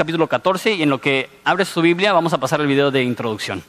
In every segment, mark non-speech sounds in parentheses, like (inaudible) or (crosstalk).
capítulo 14 y en lo que abres tu Biblia vamos a pasar el video de introducción.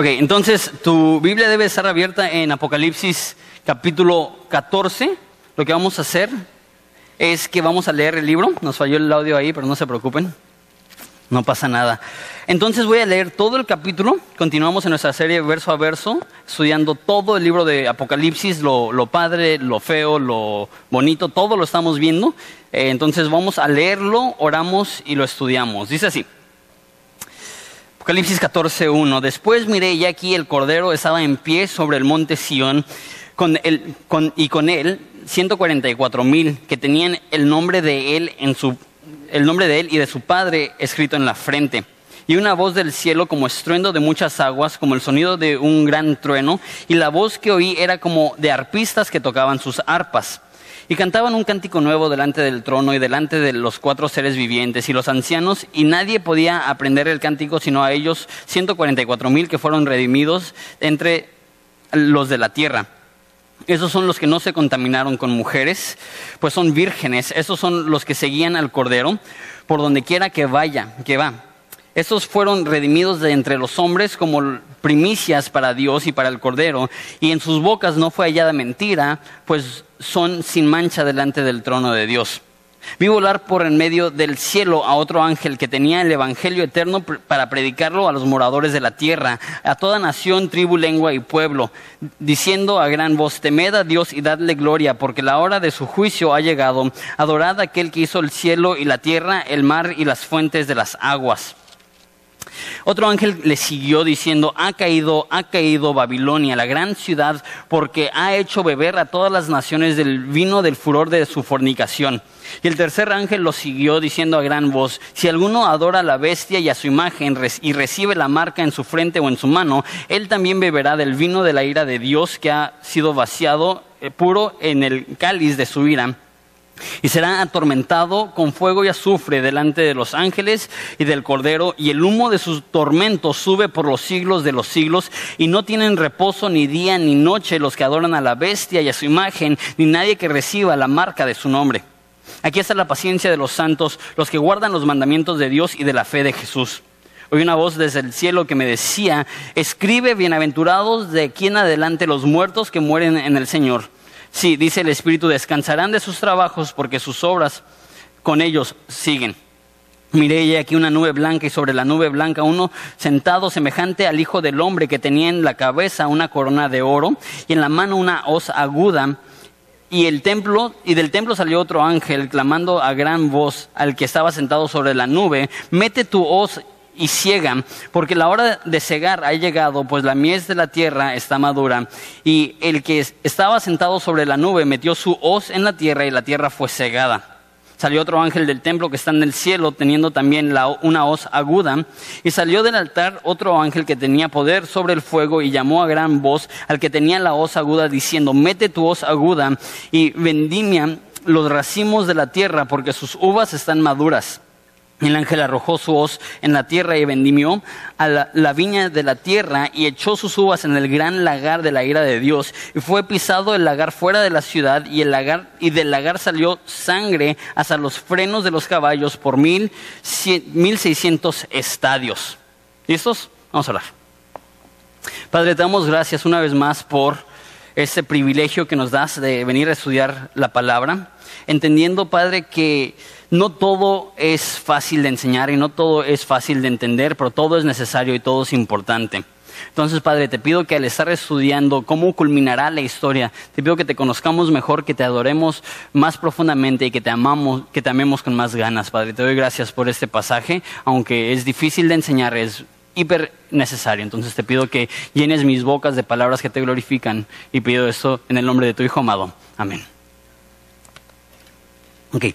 Ok, entonces tu Biblia debe estar abierta en Apocalipsis capítulo 14. Lo que vamos a hacer es que vamos a leer el libro. Nos falló el audio ahí, pero no se preocupen. No pasa nada. Entonces voy a leer todo el capítulo. Continuamos en nuestra serie verso a verso, estudiando todo el libro de Apocalipsis, lo, lo padre, lo feo, lo bonito, todo lo estamos viendo. Eh, entonces vamos a leerlo, oramos y lo estudiamos. Dice así. Apocalipsis 14.1. Después miré y aquí el Cordero estaba en pie sobre el monte Sión con el, con, y con él 144 mil que tenían el nombre de él en su el nombre de él y de su padre escrito en la frente. Y una voz del cielo como estruendo de muchas aguas, como el sonido de un gran trueno, y la voz que oí era como de arpistas que tocaban sus arpas. Y cantaban un cántico nuevo delante del trono y delante de los cuatro seres vivientes y los ancianos, y nadie podía aprender el cántico sino a ellos 144 mil que fueron redimidos entre los de la tierra. Esos son los que no se contaminaron con mujeres, pues son vírgenes. Esos son los que seguían al Cordero por donde quiera que vaya, que va. Estos fueron redimidos de entre los hombres como primicias para Dios y para el Cordero, y en sus bocas no fue hallada mentira, pues son sin mancha delante del trono de Dios. Vi volar por en medio del cielo a otro ángel que tenía el Evangelio eterno para predicarlo a los moradores de la tierra, a toda nación, tribu, lengua y pueblo, diciendo a gran voz, temed a Dios y dadle gloria, porque la hora de su juicio ha llegado. Adorad a aquel que hizo el cielo y la tierra, el mar y las fuentes de las aguas. Otro ángel le siguió diciendo, ha caído, ha caído Babilonia, la gran ciudad, porque ha hecho beber a todas las naciones del vino del furor de su fornicación. Y el tercer ángel lo siguió diciendo a gran voz, si alguno adora a la bestia y a su imagen y recibe la marca en su frente o en su mano, él también beberá del vino de la ira de Dios que ha sido vaciado eh, puro en el cáliz de su ira y será atormentado con fuego y azufre delante de los ángeles y del Cordero, y el humo de sus tormentos sube por los siglos de los siglos, y no tienen reposo ni día ni noche los que adoran a la bestia y a su imagen, ni nadie que reciba la marca de su nombre. Aquí está la paciencia de los santos, los que guardan los mandamientos de Dios y de la fe de Jesús. Oí una voz desde el cielo que me decía, escribe bienaventurados de aquí en adelante los muertos que mueren en el Señor. Sí, dice el Espíritu, descansarán de sus trabajos porque sus obras con ellos siguen. Miré aquí una nube blanca y sobre la nube blanca uno sentado semejante al Hijo del Hombre que tenía en la cabeza una corona de oro y en la mano una hoz aguda. Y el templo, y del templo salió otro ángel clamando a gran voz al que estaba sentado sobre la nube, mete tu hoz y ciegan, porque la hora de cegar ha llegado, pues la mies de la tierra está madura. Y el que estaba sentado sobre la nube metió su hoz en la tierra y la tierra fue cegada. Salió otro ángel del templo que está en el cielo, teniendo también una hoz aguda. Y salió del altar otro ángel que tenía poder sobre el fuego y llamó a gran voz al que tenía la hoz aguda, diciendo, mete tu hoz aguda y vendimia los racimos de la tierra, porque sus uvas están maduras. El ángel arrojó su hoz en la tierra y vendimió a la, viña de la tierra y echó sus uvas en el gran lagar de la ira de Dios. Y fue pisado el lagar fuera de la ciudad y, el lagar, y del lagar salió sangre hasta los frenos de los caballos por mil, mil seiscientos estadios. ¿Listos? Vamos a hablar. Padre, te damos gracias una vez más por ese privilegio que nos das de venir a estudiar la palabra, entendiendo, Padre, que no todo es fácil de enseñar y no todo es fácil de entender, pero todo es necesario y todo es importante. Entonces, Padre, te pido que al estar estudiando cómo culminará la historia, te pido que te conozcamos mejor, que te adoremos más profundamente y que te amamos, que te amemos con más ganas, Padre. Te doy gracias por este pasaje, aunque es difícil de enseñar, es hiper necesario. Entonces te pido que llenes mis bocas de palabras que te glorifican y pido esto en el nombre de tu Hijo amado. Amén. Ok.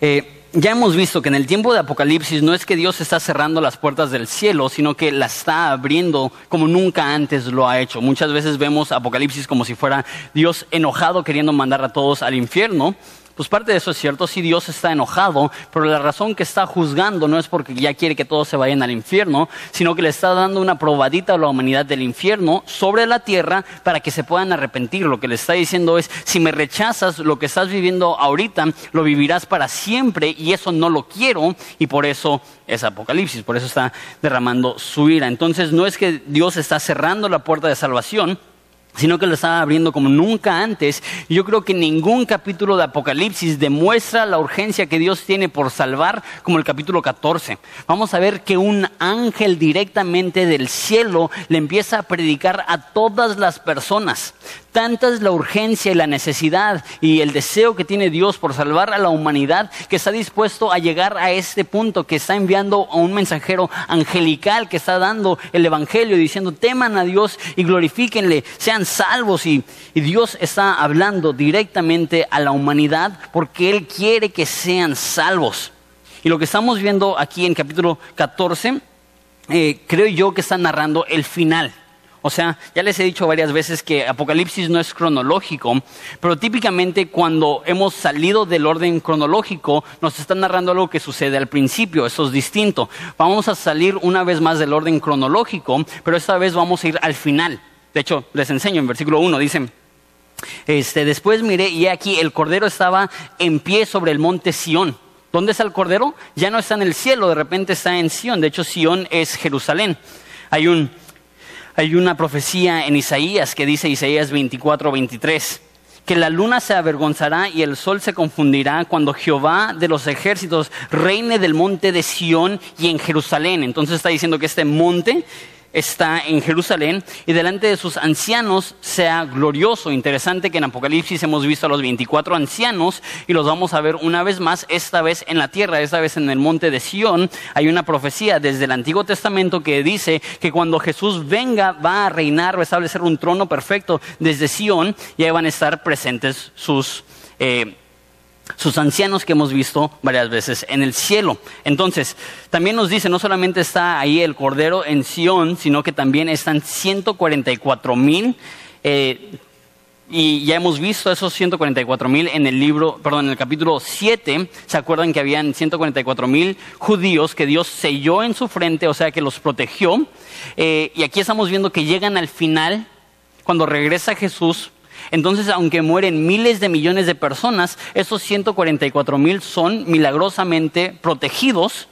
Eh, ya hemos visto que en el tiempo de Apocalipsis no es que Dios está cerrando las puertas del cielo, sino que las está abriendo como nunca antes lo ha hecho. Muchas veces vemos Apocalipsis como si fuera Dios enojado queriendo mandar a todos al infierno, pues parte de eso es cierto, si Dios está enojado, pero la razón que está juzgando no es porque ya quiere que todos se vayan al infierno, sino que le está dando una probadita a la humanidad del infierno sobre la tierra para que se puedan arrepentir. Lo que le está diciendo es, si me rechazas lo que estás viviendo ahorita, lo vivirás para siempre y eso no lo quiero y por eso es Apocalipsis, por eso está derramando su ira. Entonces no es que Dios está cerrando la puerta de salvación, sino que lo estaba abriendo como nunca antes. Yo creo que ningún capítulo de Apocalipsis demuestra la urgencia que Dios tiene por salvar como el capítulo 14. Vamos a ver que un ángel directamente del cielo le empieza a predicar a todas las personas. Tanta es la urgencia y la necesidad y el deseo que tiene Dios por salvar a la humanidad que está dispuesto a llegar a este punto, que está enviando a un mensajero angelical que está dando el Evangelio diciendo teman a Dios y glorifíquenle, sean salvos y, Dios está hablando directamente a la humanidad porque Él quiere que sean salvos. Y lo que estamos viendo aquí en capítulo 14, eh, creo yo que está narrando el final. O sea, ya les he dicho varias veces que Apocalipsis no es cronológico, pero típicamente cuando hemos salido del orden cronológico nos está narrando algo que sucede al principio, eso es distinto. Vamos a salir una vez más del orden cronológico, pero esta vez vamos a ir al final. De hecho, les enseño en versículo 1, dice, este, después miré y aquí el cordero estaba en pie sobre el monte Sión. ¿Dónde está el cordero? Ya no está en el cielo, de repente está en Sión. De hecho, Sión es Jerusalén. Hay un hay una profecía en Isaías que dice Isaías 24, 23, que la luna se avergonzará y el sol se confundirá cuando Jehová de los ejércitos reine del monte de Sión y en Jerusalén. Entonces está diciendo que este monte está en Jerusalén y delante de sus ancianos sea glorioso. Interesante que en Apocalipsis hemos visto a los 24 ancianos y los vamos a ver una vez más, esta vez en la tierra, esta vez en el monte de Sión. Hay una profecía desde el Antiguo Testamento que dice que cuando Jesús venga va a reinar, va a establecer un trono perfecto desde Sión y ahí van a estar presentes sus... Eh, sus ancianos que hemos visto varias veces en el cielo. Entonces, también nos dice, no solamente está ahí el Cordero en Sión, sino que también están 144 mil. Eh, y ya hemos visto esos 144 mil en el libro, perdón, en el capítulo 7. ¿Se acuerdan que habían 144 mil judíos que Dios selló en su frente, o sea que los protegió? Eh, y aquí estamos viendo que llegan al final, cuando regresa Jesús, entonces, aunque mueren miles de millones de personas, esos 144 mil son milagrosamente protegidos.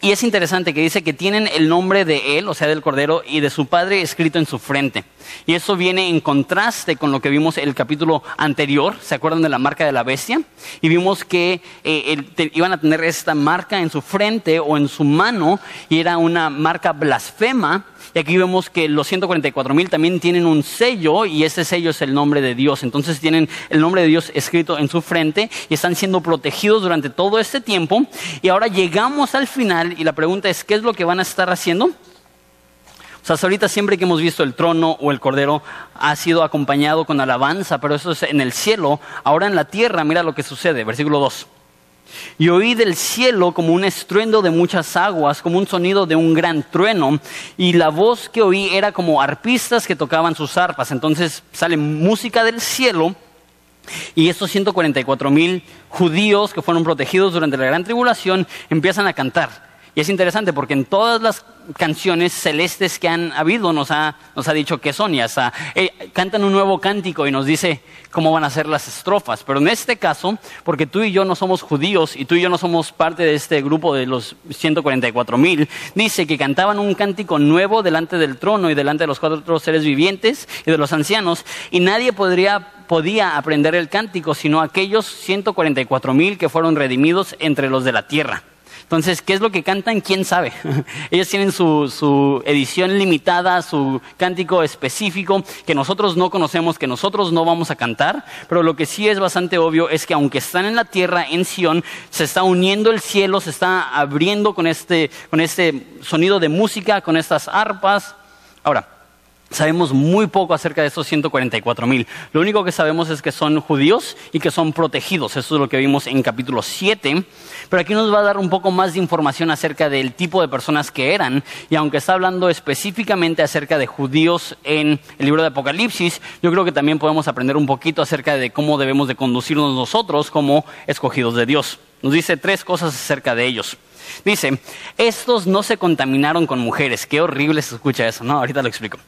Y es interesante que dice que tienen el nombre de él, o sea, del Cordero, y de su Padre escrito en su frente. Y eso viene en contraste con lo que vimos en el capítulo anterior, ¿se acuerdan de la marca de la bestia? Y vimos que eh, iban a tener esta marca en su frente o en su mano, y era una marca blasfema, y aquí vemos que los 144 mil también tienen un sello y ese sello es el nombre de Dios. Entonces tienen el nombre de Dios escrito en su frente y están siendo protegidos durante todo este tiempo. Y ahora llegamos al final y la pregunta es, ¿qué es lo que van a estar haciendo? O sea, ahorita siempre que hemos visto el trono o el cordero ha sido acompañado con alabanza, pero eso es en el cielo. Ahora en la tierra, mira lo que sucede, versículo 2. Y oí del cielo como un estruendo de muchas aguas, como un sonido de un gran trueno, y la voz que oí era como arpistas que tocaban sus arpas. Entonces sale música del cielo, y estos 144 mil judíos que fueron protegidos durante la gran tribulación empiezan a cantar. Y es interesante porque en todas las canciones celestes que han habido nos ha, nos ha dicho que son y eh, cantan un nuevo cántico y nos dice cómo van a ser las estrofas. Pero en este caso, porque tú y yo no somos judíos y tú y yo no somos parte de este grupo de los 144 mil, dice que cantaban un cántico nuevo delante del trono y delante de los cuatro seres vivientes y de los ancianos y nadie podría podía aprender el cántico sino aquellos 144 mil que fueron redimidos entre los de la tierra. Entonces, ¿qué es lo que cantan? ¿Quién sabe? (laughs) Ellos tienen su, edición limitada, su cántico específico, que nosotros no conocemos, que nosotros no vamos a cantar, pero lo que sí es bastante obvio es que aunque están en la tierra, en Sion, se está uniendo el cielo, se está abriendo con este, con este sonido de música, con estas arpas. Ahora, Sabemos muy poco acerca de estos 144 mil. Lo único que sabemos es que son judíos y que son protegidos. Eso es lo que vimos en capítulo 7. Pero aquí nos va a dar un poco más de información acerca del tipo de personas que eran. Y aunque está hablando específicamente acerca de judíos en el libro de Apocalipsis, yo creo que también podemos aprender un poquito acerca de cómo debemos de conducirnos nosotros como escogidos de Dios. Nos dice tres cosas acerca de ellos. Dice, estos no se contaminaron con mujeres. Qué horrible se escucha eso, ¿no? Ahorita lo explico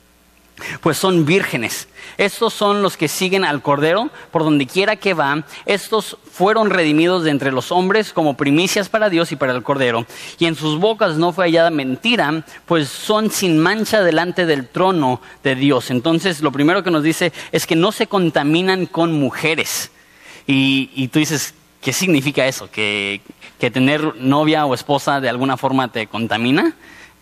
pues son vírgenes. Estos son los que siguen al Cordero por donde quiera que va. Estos fueron redimidos de entre los hombres como primicias para Dios y para el Cordero. Y en sus bocas no fue hallada mentira, pues son sin mancha delante del trono de Dios. Entonces, lo primero que nos dice es que no se contaminan con mujeres. Y, tú dices, ¿qué significa eso? ¿Que, ¿Que tener novia o esposa de alguna forma te contamina?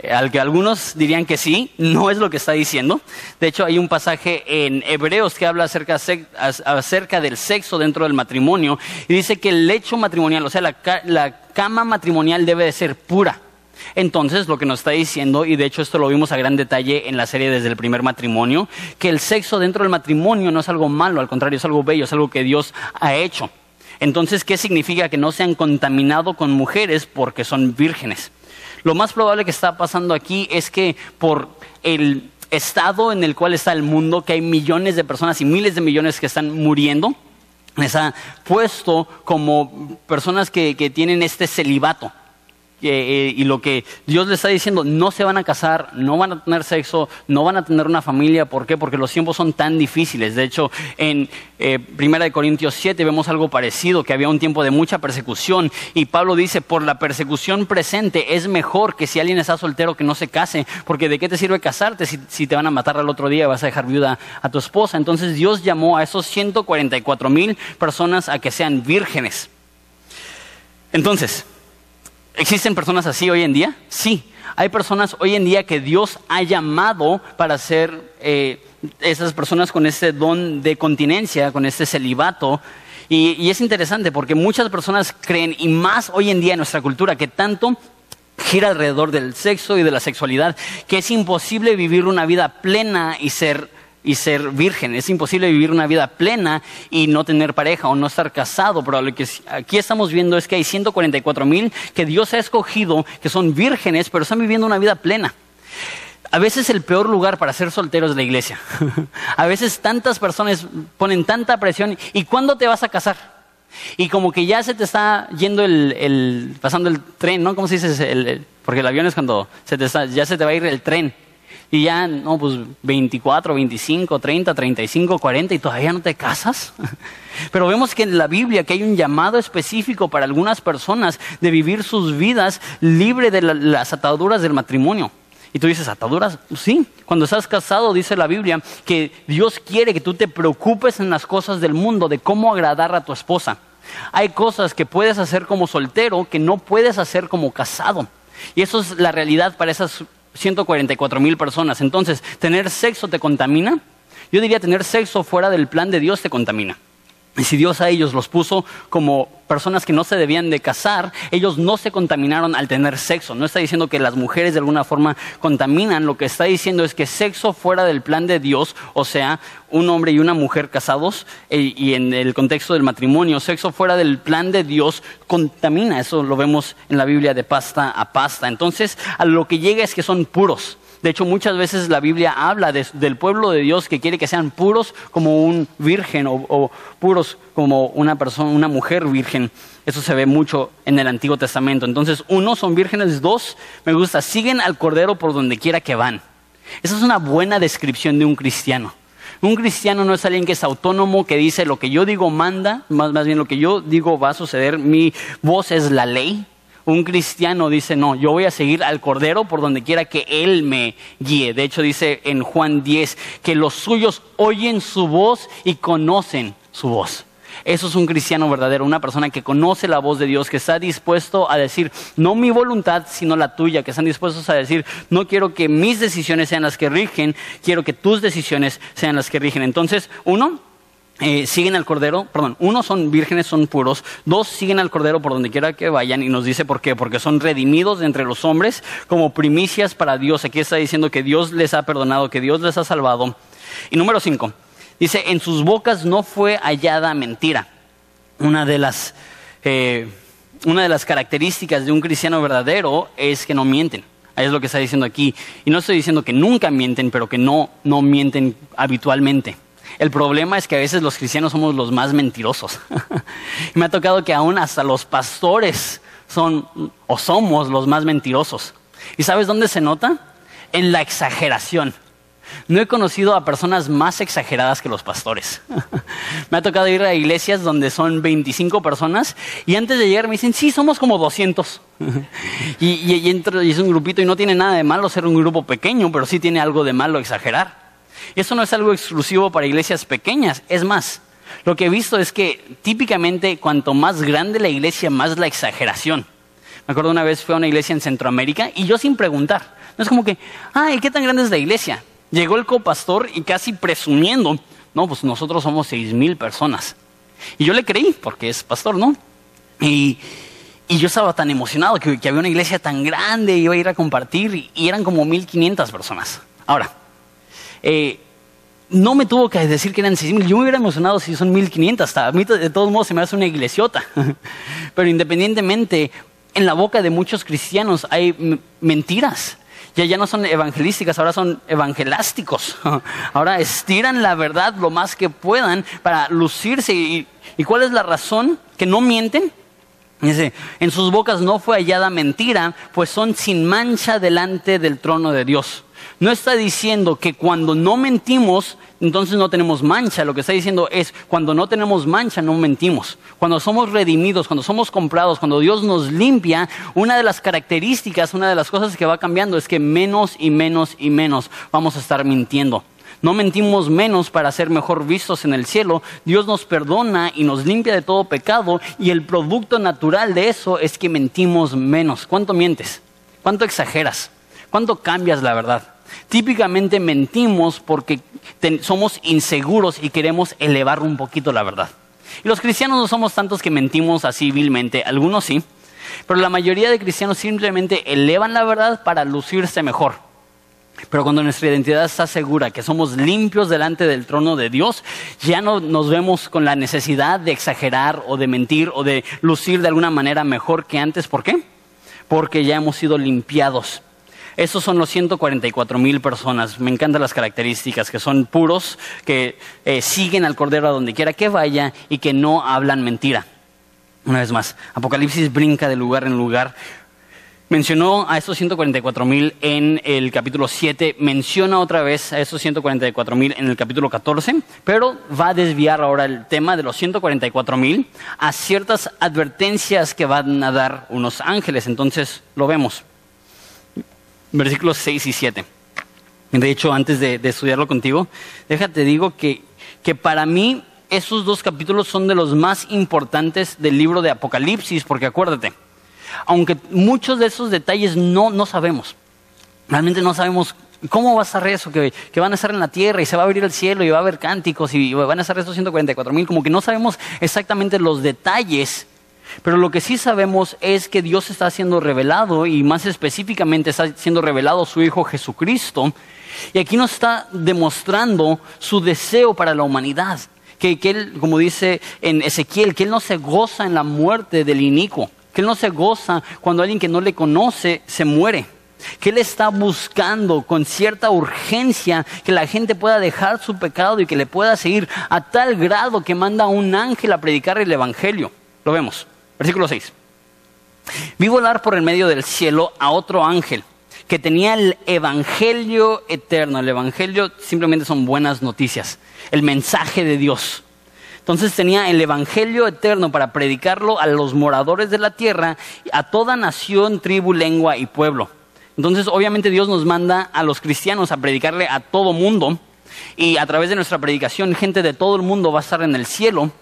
Al que algunos dirían que sí, no es lo que está diciendo. De hecho, hay un pasaje en Hebreos que habla acerca, del sexo dentro del matrimonio y dice que el lecho matrimonial, o sea, la, la cama matrimonial debe de ser pura. Entonces, lo que nos está diciendo, y de hecho esto lo vimos a gran detalle en la serie desde el primer matrimonio, que el sexo dentro del matrimonio no es algo malo, al contrario, es algo bello, es algo que Dios ha hecho. Entonces, ¿qué significa que no se han contaminado con mujeres porque son vírgenes? Lo más probable que está pasando aquí es que por el estado en el cual está el mundo, que hay millones de personas y miles de millones que están muriendo, les ha puesto como personas que, que tienen este celibato. Eh, y lo que Dios le está diciendo, no se van a casar, no van a tener sexo, no van a tener una familia. ¿Por qué? Porque los tiempos son tan difíciles. De hecho, en eh, Primera de Corintios 7 vemos algo parecido, que había un tiempo de mucha persecución. Y Pablo dice, por la persecución presente es mejor que si alguien está soltero que no se case, porque ¿de qué te sirve casarte si, si te van a matar al otro día y vas a dejar viuda a tu esposa? Entonces Dios llamó a esos 144 mil personas a que sean vírgenes. Entonces, ¿Existen personas así hoy en día? Sí. Hay personas hoy en día que Dios ha llamado para ser eh, esas personas con ese don de continencia, con ese celibato. Y, y es interesante porque muchas personas creen, y más hoy en día en nuestra cultura, que tanto gira alrededor del sexo y de la sexualidad, que es imposible vivir una vida plena y ser y ser virgen. Es imposible vivir una vida plena y no tener pareja o no estar casado. Pero lo que aquí estamos viendo es que hay 144 mil que Dios ha escogido, que son vírgenes, pero están viviendo una vida plena. A veces el peor lugar para ser soltero es la iglesia. (laughs) a veces tantas personas ponen tanta presión. ¿Y cuándo te vas a casar? Y como que ya se te está yendo el, pasando el tren, ¿no? ¿Cómo se dice? porque el avión es cuando se te ya se te va a ir el tren. Y ya, no, pues 24, 25, 30, 35, 40 y todavía no te casas. (laughs) Pero vemos que en la Biblia que hay un llamado específico para algunas personas de vivir sus vidas libre de las ataduras del matrimonio. Y tú dices, ¿ataduras? Sí, cuando estás casado dice la Biblia que Dios quiere que tú te preocupes en las cosas del mundo, de cómo agradar a tu esposa. Hay cosas que puedes hacer como soltero que no puedes hacer como casado. Y eso es la realidad para esas 144 mil personas. Entonces, ¿tener sexo te contamina? Yo diría tener sexo fuera del plan de Dios te contamina. Y si Dios a ellos los puso como personas que no se debían de casar, ellos no se contaminaron al tener sexo. No está diciendo que las mujeres de alguna forma contaminan, lo que está diciendo es que sexo fuera del plan de Dios, o sea, un hombre y una mujer casados, eh, y en el contexto del matrimonio, sexo fuera del plan de Dios contamina. Eso lo vemos en la Biblia de pasta a pasta. Entonces, a lo que llega es que son puros. De hecho, muchas veces la Biblia habla del pueblo de Dios que quiere que sean puros como un virgen o, puros como una persona, una mujer virgen. Eso se ve mucho en el Antiguo Testamento. Entonces, uno, son vírgenes. Dos, me gusta, siguen al Cordero por donde quiera que van. Esa es una buena descripción de un cristiano. Un cristiano no es alguien que es autónomo, que dice lo que yo digo manda, más bien lo que yo digo va a suceder, mi voz es la ley. Un cristiano dice, no, yo voy a seguir al Cordero por donde quiera que Él me guíe. De hecho dice en Juan 10 que los suyos oyen su voz y conocen su voz. Eso es un cristiano verdadero, una persona que conoce la voz de Dios, que está dispuesto a decir, no mi voluntad, sino la tuya, que están dispuestos a decir, no quiero que mis decisiones sean las que rigen, quiero que tus decisiones sean las que rigen. Entonces, uno, eh, siguen al Cordero, perdón, uno son vírgenes, son puros, dos siguen al Cordero por donde quiera que vayan y nos dice por qué, porque son redimidos de entre los hombres como primicias para Dios. Aquí está diciendo que Dios les ha perdonado, que Dios les ha salvado. Y número cinco, dice, en sus bocas no fue hallada mentira. Una de las, eh, una de las características de un cristiano verdadero es que no mienten. Es lo que está diciendo aquí. Y no estoy diciendo que nunca mienten, pero que no, no mienten habitualmente. El problema es que a veces los cristianos somos los más mentirosos. (laughs) me ha tocado que aún hasta los pastores son o somos los más mentirosos. ¿Y sabes dónde se nota? En la exageración. No he conocido a personas más exageradas que los pastores. (laughs) me ha tocado ir a iglesias donde son 25 personas y antes de llegar me dicen, sí, somos como 200. (laughs) y, y, y es un grupito y no tiene nada de malo ser un grupo pequeño, pero sí tiene algo de malo exagerar. Y eso no es algo exclusivo para iglesias pequeñas. Es más, lo que he visto es que típicamente cuanto más grande la iglesia, más la exageración. Me acuerdo una vez fui a una iglesia en Centroamérica y yo sin preguntar. No es como que, ay, ¿qué tan grande es la iglesia? Llegó el copastor y casi presumiendo, no, pues nosotros somos seis mil personas. Y yo le creí, porque es pastor, ¿no? Y, yo estaba tan emocionado que, había una iglesia tan grande, iba a ir a compartir y, y eran como mil quinientas personas. Ahora, eh, no me tuvo que decir que eran 6.000. Yo me hubiera emocionado si son 1.500. Hasta a mí de todos modos se me hace una iglesiota. (laughs) Pero independientemente, en la boca de muchos cristianos hay mentiras. Ya, ya no son evangelísticas, ahora son evangelásticos. (laughs) Ahora estiran la verdad lo más que puedan para lucirse. ¿Y, y cuál es la razón? Que no mienten. Dice, en sus bocas no fue hallada mentira, pues son sin mancha delante del trono de Dios no está diciendo que cuando no mentimos, entonces no tenemos mancha. Lo que está diciendo es, cuando no tenemos mancha, no mentimos. Cuando somos redimidos, cuando somos comprados, cuando Dios nos limpia, una de las características, una de las cosas que va cambiando es que menos y menos y menos vamos a estar mintiendo. No mentimos menos para ser mejor vistos en el cielo. Dios nos perdona y nos limpia de todo pecado y el producto natural de eso es que mentimos menos. ¿Cuánto mientes? ¿Cuánto exageras? ¿Cuánto cambias la verdad? Típicamente mentimos porque somos inseguros y queremos elevar un poquito la verdad. Y los cristianos no somos tantos que mentimos así vilmente, algunos sí, pero la mayoría de cristianos simplemente elevan la verdad para lucirse mejor. Pero cuando nuestra identidad está segura, que somos limpios delante del trono de Dios, ya no nos vemos con la necesidad de exagerar o de mentir o de lucir de alguna manera mejor que antes. ¿Por qué? Porque ya hemos sido limpiados esos son los 144 mil personas. Me encantan las características, que son puros, que eh, siguen al Cordero a donde quiera que vaya y que no hablan mentira. Una vez más, Apocalipsis brinca de lugar en lugar. Mencionó a estos 144 mil en el capítulo 7, menciona otra vez a estos 144 mil en el capítulo 14, pero va a desviar ahora el tema de los 144 mil a ciertas advertencias que van a dar unos ángeles. Entonces lo vemos versículos 6 y 7. De hecho, antes de, estudiarlo contigo, déjate digo que, que para mí esos dos capítulos son de los más importantes del libro de Apocalipsis, porque acuérdate, aunque muchos de esos detalles no, no sabemos, realmente no sabemos cómo va a estar eso, que, que, van a estar en la tierra y se va a abrir el cielo y va a haber cánticos y van a estar estos 144 mil, como que no sabemos exactamente los detalles pero lo que sí sabemos es que Dios está siendo revelado y más específicamente está siendo revelado su Hijo Jesucristo. Y aquí nos está demostrando su deseo para la humanidad. Que, Él, como dice en Ezequiel, que Él no se goza en la muerte del inicuo. Que Él no se goza cuando alguien que no le conoce se muere. Que Él está buscando con cierta urgencia que la gente pueda dejar su pecado y que le pueda seguir a tal grado que manda a un ángel a predicar el Evangelio. Lo vemos. Versículo 6. Vi volar por el medio del cielo a otro ángel que tenía el Evangelio eterno. El Evangelio simplemente son buenas noticias, el mensaje de Dios. Entonces tenía el Evangelio eterno para predicarlo a los moradores de la tierra, a toda nación, tribu, lengua y pueblo. Entonces obviamente Dios nos manda a los cristianos a predicarle a todo mundo y a través de nuestra predicación gente de todo el mundo va a estar en el cielo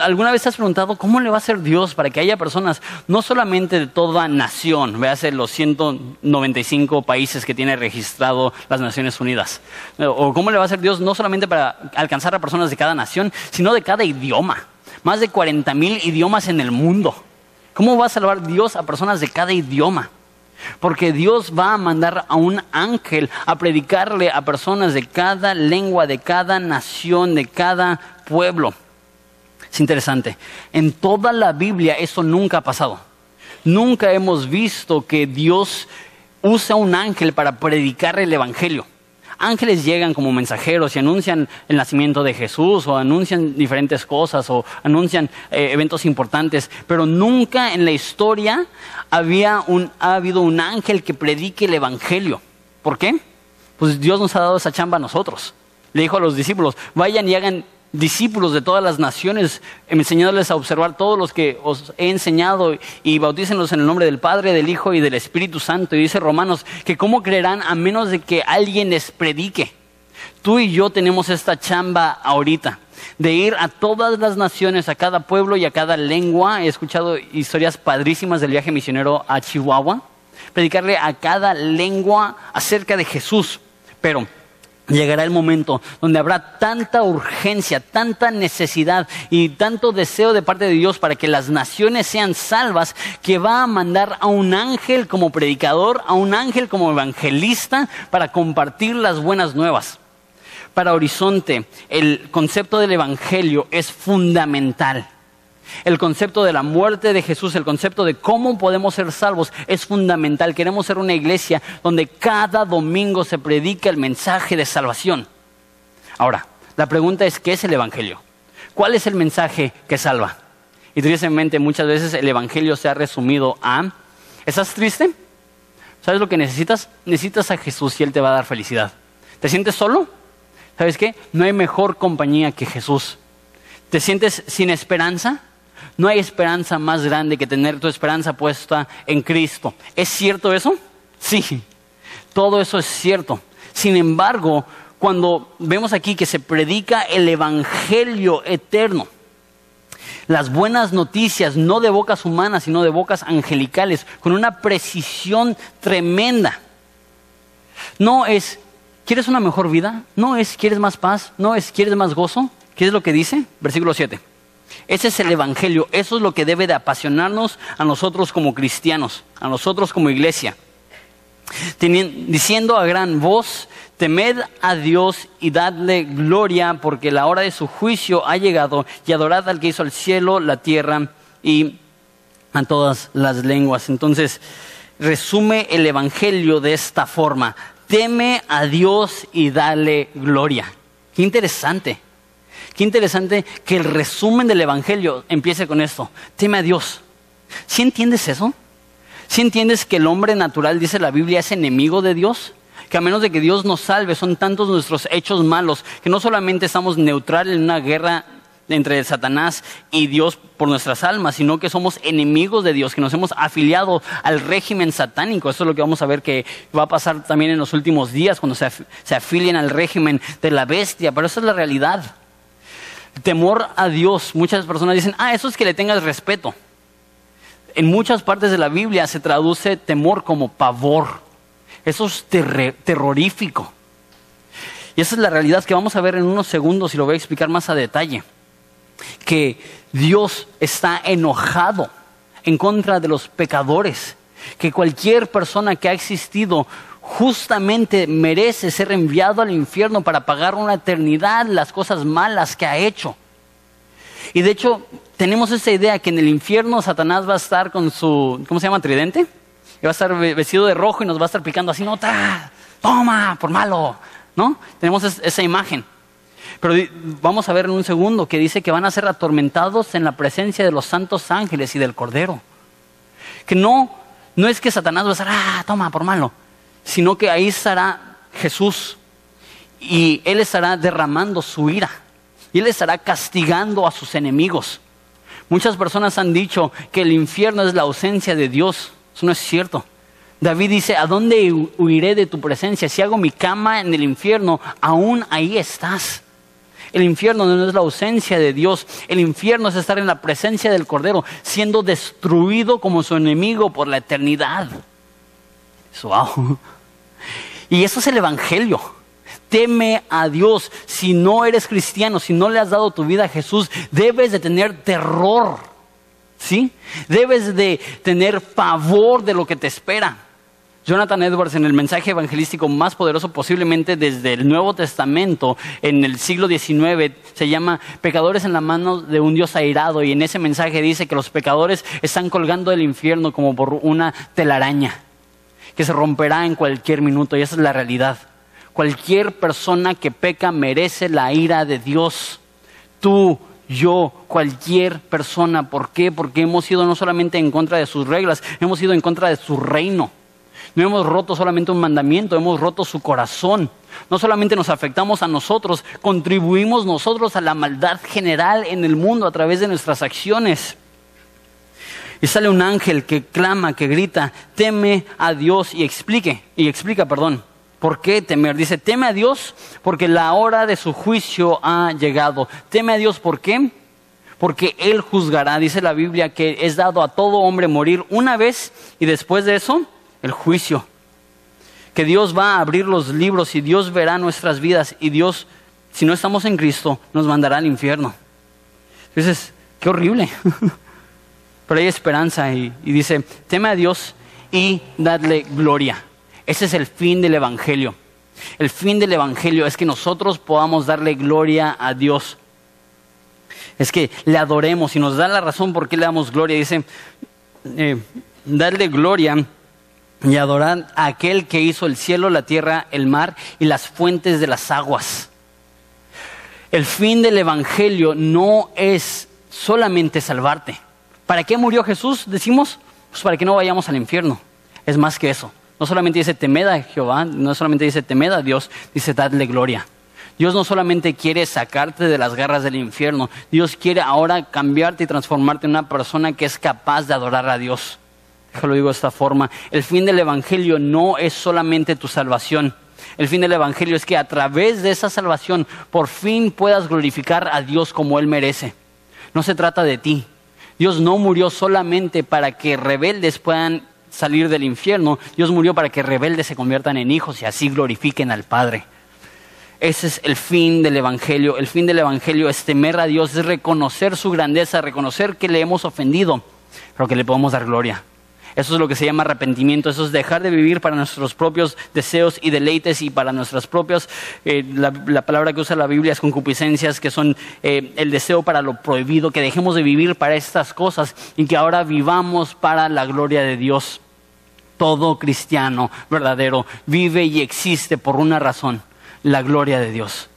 alguna vez te has preguntado cómo le va a hacer Dios para que haya personas, no solamente de toda nación, veas los 195 países que tiene registrado las Naciones Unidas, o cómo le va a hacer Dios no solamente para alcanzar a personas de cada nación, sino de cada idioma. Más de 40 mil idiomas en el mundo. ¿Cómo va a salvar Dios a personas de cada idioma? Porque Dios va a mandar a un ángel a predicarle a personas de cada lengua, de cada nación, de cada pueblo. Es interesante. En toda la Biblia eso nunca ha pasado. Nunca hemos visto que Dios usa un ángel para predicar el Evangelio. Ángeles llegan como mensajeros y anuncian el nacimiento de Jesús o anuncian diferentes cosas o anuncian eh, eventos importantes, pero nunca en la historia había un, ha habido un ángel que predique el Evangelio. ¿Por qué? Pues Dios nos ha dado esa chamba a nosotros. Le dijo a los discípulos, vayan y hagan discípulos de todas las naciones, enseñándoles a observar todos los que os he enseñado y bautícenlos en el nombre del Padre, del Hijo y del Espíritu Santo. Y dice Romanos que cómo creerán a menos de que alguien les predique. Tú y yo tenemos esta chamba ahorita de ir a todas las naciones, a cada pueblo y a cada lengua. He escuchado historias padrísimas del viaje misionero a Chihuahua. Predicarle a cada lengua acerca de Jesús. Pero Llegará el momento donde habrá tanta urgencia, tanta necesidad y tanto deseo de parte de Dios para que las naciones sean salvas que va a mandar a un ángel como predicador, a un ángel como evangelista para compartir las buenas nuevas. Para Horizonte, el concepto del evangelio es fundamental. El concepto de la muerte de Jesús, el concepto de cómo podemos ser salvos es fundamental. Queremos ser una iglesia donde cada domingo se predica el mensaje de salvación. Ahora, la pregunta es, ¿qué es el Evangelio? ¿Cuál es el mensaje que salva? Y tristemente muchas veces el Evangelio se ha resumido a, ¿estás triste? ¿Sabes lo que necesitas? Necesitas a Jesús y Él te va a dar felicidad. ¿Te sientes solo? ¿Sabes qué? No hay mejor compañía que Jesús. ¿Te sientes sin esperanza? No hay esperanza más grande que tener tu esperanza puesta en Cristo. ¿Es cierto eso? Sí, todo eso es cierto. Sin embargo, cuando vemos aquí que se predica el Evangelio eterno, las buenas noticias, no de bocas humanas, sino de bocas angelicales, con una precisión tremenda. No es, ¿quieres una mejor vida? No es, ¿quieres más paz? No es, ¿quieres más gozo? ¿Qué es lo que dice? Versículo 7. Ese es el Evangelio, eso es lo que debe de apasionarnos a nosotros como cristianos, a nosotros como iglesia. diciendo a gran voz, temed a Dios y dadle gloria, porque la hora de su juicio ha llegado, y adorad al que hizo el cielo, la tierra y a todas las lenguas. Entonces, resume el Evangelio de esta forma, teme a Dios y dale gloria. Qué interesante. Qué interesante que el resumen del Evangelio empiece con esto. Teme a Dios. ¿Sí entiendes eso? ¿Sí entiendes que el hombre natural, dice la Biblia, es enemigo de Dios? Que a menos de que Dios nos salve, son tantos nuestros hechos malos, que no solamente estamos neutrales en una guerra entre Satanás y Dios por nuestras almas, sino que somos enemigos de Dios, que nos hemos afiliado al régimen satánico. Eso es lo que vamos a ver que va a pasar también en los últimos días, cuando se, se afilien al régimen de la bestia. Pero esa es la realidad. Temor a Dios. Muchas personas dicen, ah, eso es que le tengas respeto. En muchas partes de la Biblia se traduce temor como pavor. Eso es terrorífico. Y esa es la realidad que vamos a ver en unos segundos y lo voy a explicar más a detalle. Que Dios está enojado en contra de los pecadores. Que cualquier persona que ha existido justamente merece ser enviado al infierno para pagar una eternidad las cosas malas que ha hecho. Y de hecho, tenemos esa idea que en el infierno Satanás va a estar con su, ¿cómo se llama? Tridente. Y va a estar vestido de rojo y nos va a estar picando así, no, toma, por malo, ¿no? Tenemos esa imagen. Pero vamos a ver en un segundo que dice que van a ser atormentados en la presencia de los santos ángeles y del Cordero. Que no, no es que Satanás va a estar, ah, toma, por malo sino que ahí estará Jesús y Él estará derramando su ira y Él estará castigando a sus enemigos. Muchas personas han dicho que el infierno es la ausencia de Dios. Eso no es cierto. David dice, ¿a dónde huiré de tu presencia? Si hago mi cama en el infierno, aún ahí estás. El infierno no es la ausencia de Dios. El infierno es estar en la presencia del Cordero, siendo destruido como su enemigo por la eternidad. Wow. Y eso es el Evangelio. Teme a Dios. Si no eres cristiano, si no le has dado tu vida a Jesús, debes de tener terror. ¿Sí? Debes de tener pavor de lo que te espera. Jonathan Edwards en el mensaje evangelístico más poderoso posiblemente desde el Nuevo Testamento en el siglo XIX se llama Pecadores en la mano de un Dios airado y en ese mensaje dice que los pecadores están colgando del infierno como por una telaraña que se romperá en cualquier minuto y esa es la realidad. Cualquier persona que peca merece la ira de Dios. Tú, yo, cualquier persona. ¿Por qué? Porque hemos ido no solamente en contra de sus reglas, hemos ido en contra de su reino. No hemos roto solamente un mandamiento, hemos roto su corazón. No solamente nos afectamos a nosotros, contribuimos nosotros a la maldad general en el mundo a través de nuestras acciones. Y sale un ángel que clama, que grita, teme a Dios y explique, y explica, perdón, ¿por qué temer? Dice, teme a Dios porque la hora de su juicio ha llegado. Teme a Dios, ¿por qué? Porque Él juzgará. Dice la Biblia que es dado a todo hombre morir una vez y después de eso el juicio. Que Dios va a abrir los libros y Dios verá nuestras vidas y Dios, si no estamos en Cristo, nos mandará al infierno. Entonces, qué horrible. (laughs) Pero hay esperanza y, dice, teme a Dios y dadle gloria. Ese es el fin del Evangelio. El fin del Evangelio es que nosotros podamos darle gloria a Dios. Es que le adoremos y nos da la razón por qué le damos gloria. Dice, eh, darle gloria y adorar a aquel que hizo el cielo, la tierra, el mar y las fuentes de las aguas. El fin del Evangelio no es solamente salvarte. ¿Para qué murió Jesús? Decimos, pues para que no vayamos al infierno. Es más que eso. No solamente dice temed a Jehová, no solamente dice temed a Dios, dice dadle gloria. Dios no solamente quiere sacarte de las garras del infierno, Dios quiere ahora cambiarte y transformarte en una persona que es capaz de adorar a Dios lo digo de esta forma. El fin del Evangelio no es solamente tu salvación. El fin del Evangelio es que a través de esa salvación por fin puedas glorificar a Dios como Él merece. No se trata de ti. Dios no murió solamente para que rebeldes puedan salir del infierno. Dios murió para que rebeldes se conviertan en hijos y así glorifiquen al Padre. Ese es el fin del Evangelio. El fin del Evangelio es temer a Dios, es reconocer su grandeza, reconocer que le hemos ofendido, pero que le podemos dar gloria. Eso es lo que se llama arrepentimiento, eso es dejar de vivir para nuestros propios deseos y deleites y para nuestras propias, eh, la, palabra que usa la Biblia es concupiscencias, que son eh, el deseo para lo prohibido, que dejemos de vivir para estas cosas y que ahora vivamos para la gloria de Dios. Todo cristiano verdadero vive y existe por una razón, la gloria de Dios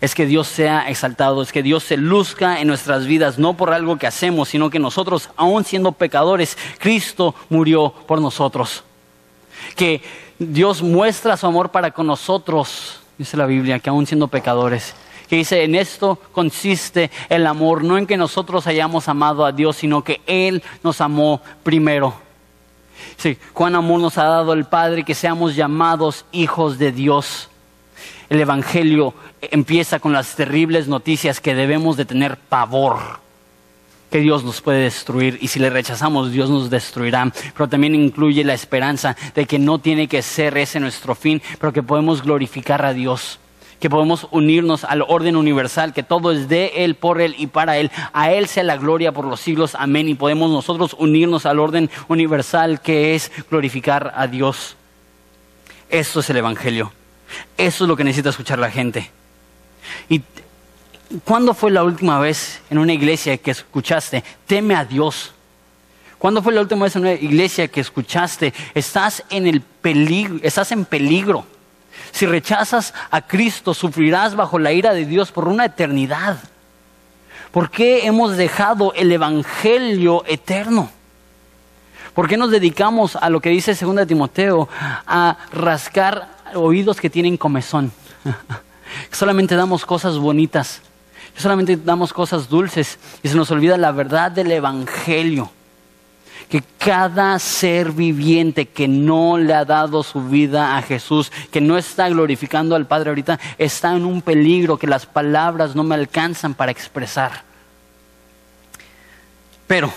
es que Dios sea exaltado, es que Dios se luzca en nuestras vidas, no por algo que hacemos, sino que nosotros, aun siendo pecadores, Cristo murió por nosotros. Que Dios muestra su amor para con nosotros, dice la Biblia, que aun siendo pecadores. Que dice, en esto consiste el amor, no en que nosotros hayamos amado a Dios, sino que Él nos amó primero. Sí, cuán amor nos ha dado el Padre que seamos llamados hijos de Dios. El Evangelio empieza con las terribles noticias que debemos de tener pavor, que Dios nos puede destruir y si le rechazamos Dios nos destruirá, pero también incluye la esperanza de que no tiene que ser ese nuestro fin, pero que podemos glorificar a Dios que podemos unirnos al orden universal, que todo es de Él, por Él y para Él. A Él sea la gloria por los siglos. Amén. Y podemos nosotros unirnos al orden universal que es glorificar a Dios. Eso es el Evangelio. Eso es lo que necesita escuchar la gente. ¿Y cuándo fue la última vez en una iglesia que escuchaste, teme a Dios? ¿Cuándo fue la última vez en una iglesia que escuchaste, estás en el peligro, estás en peligro? Si rechazas a Cristo, sufrirás bajo la ira de Dios por una eternidad. ¿Por qué hemos dejado el evangelio eterno? ¿Por qué nos dedicamos a lo que dice 2 Timoteo, a rascar oídos que tienen comezón? (laughs) solamente damos cosas bonitas, solamente damos cosas dulces y se nos olvida la verdad del Evangelio. que cada ser viviente que no le ha dado su vida a Jesús, que no está glorificando al Padre ahorita, está en un peligro que las palabras no me alcanzan para expresar. Pero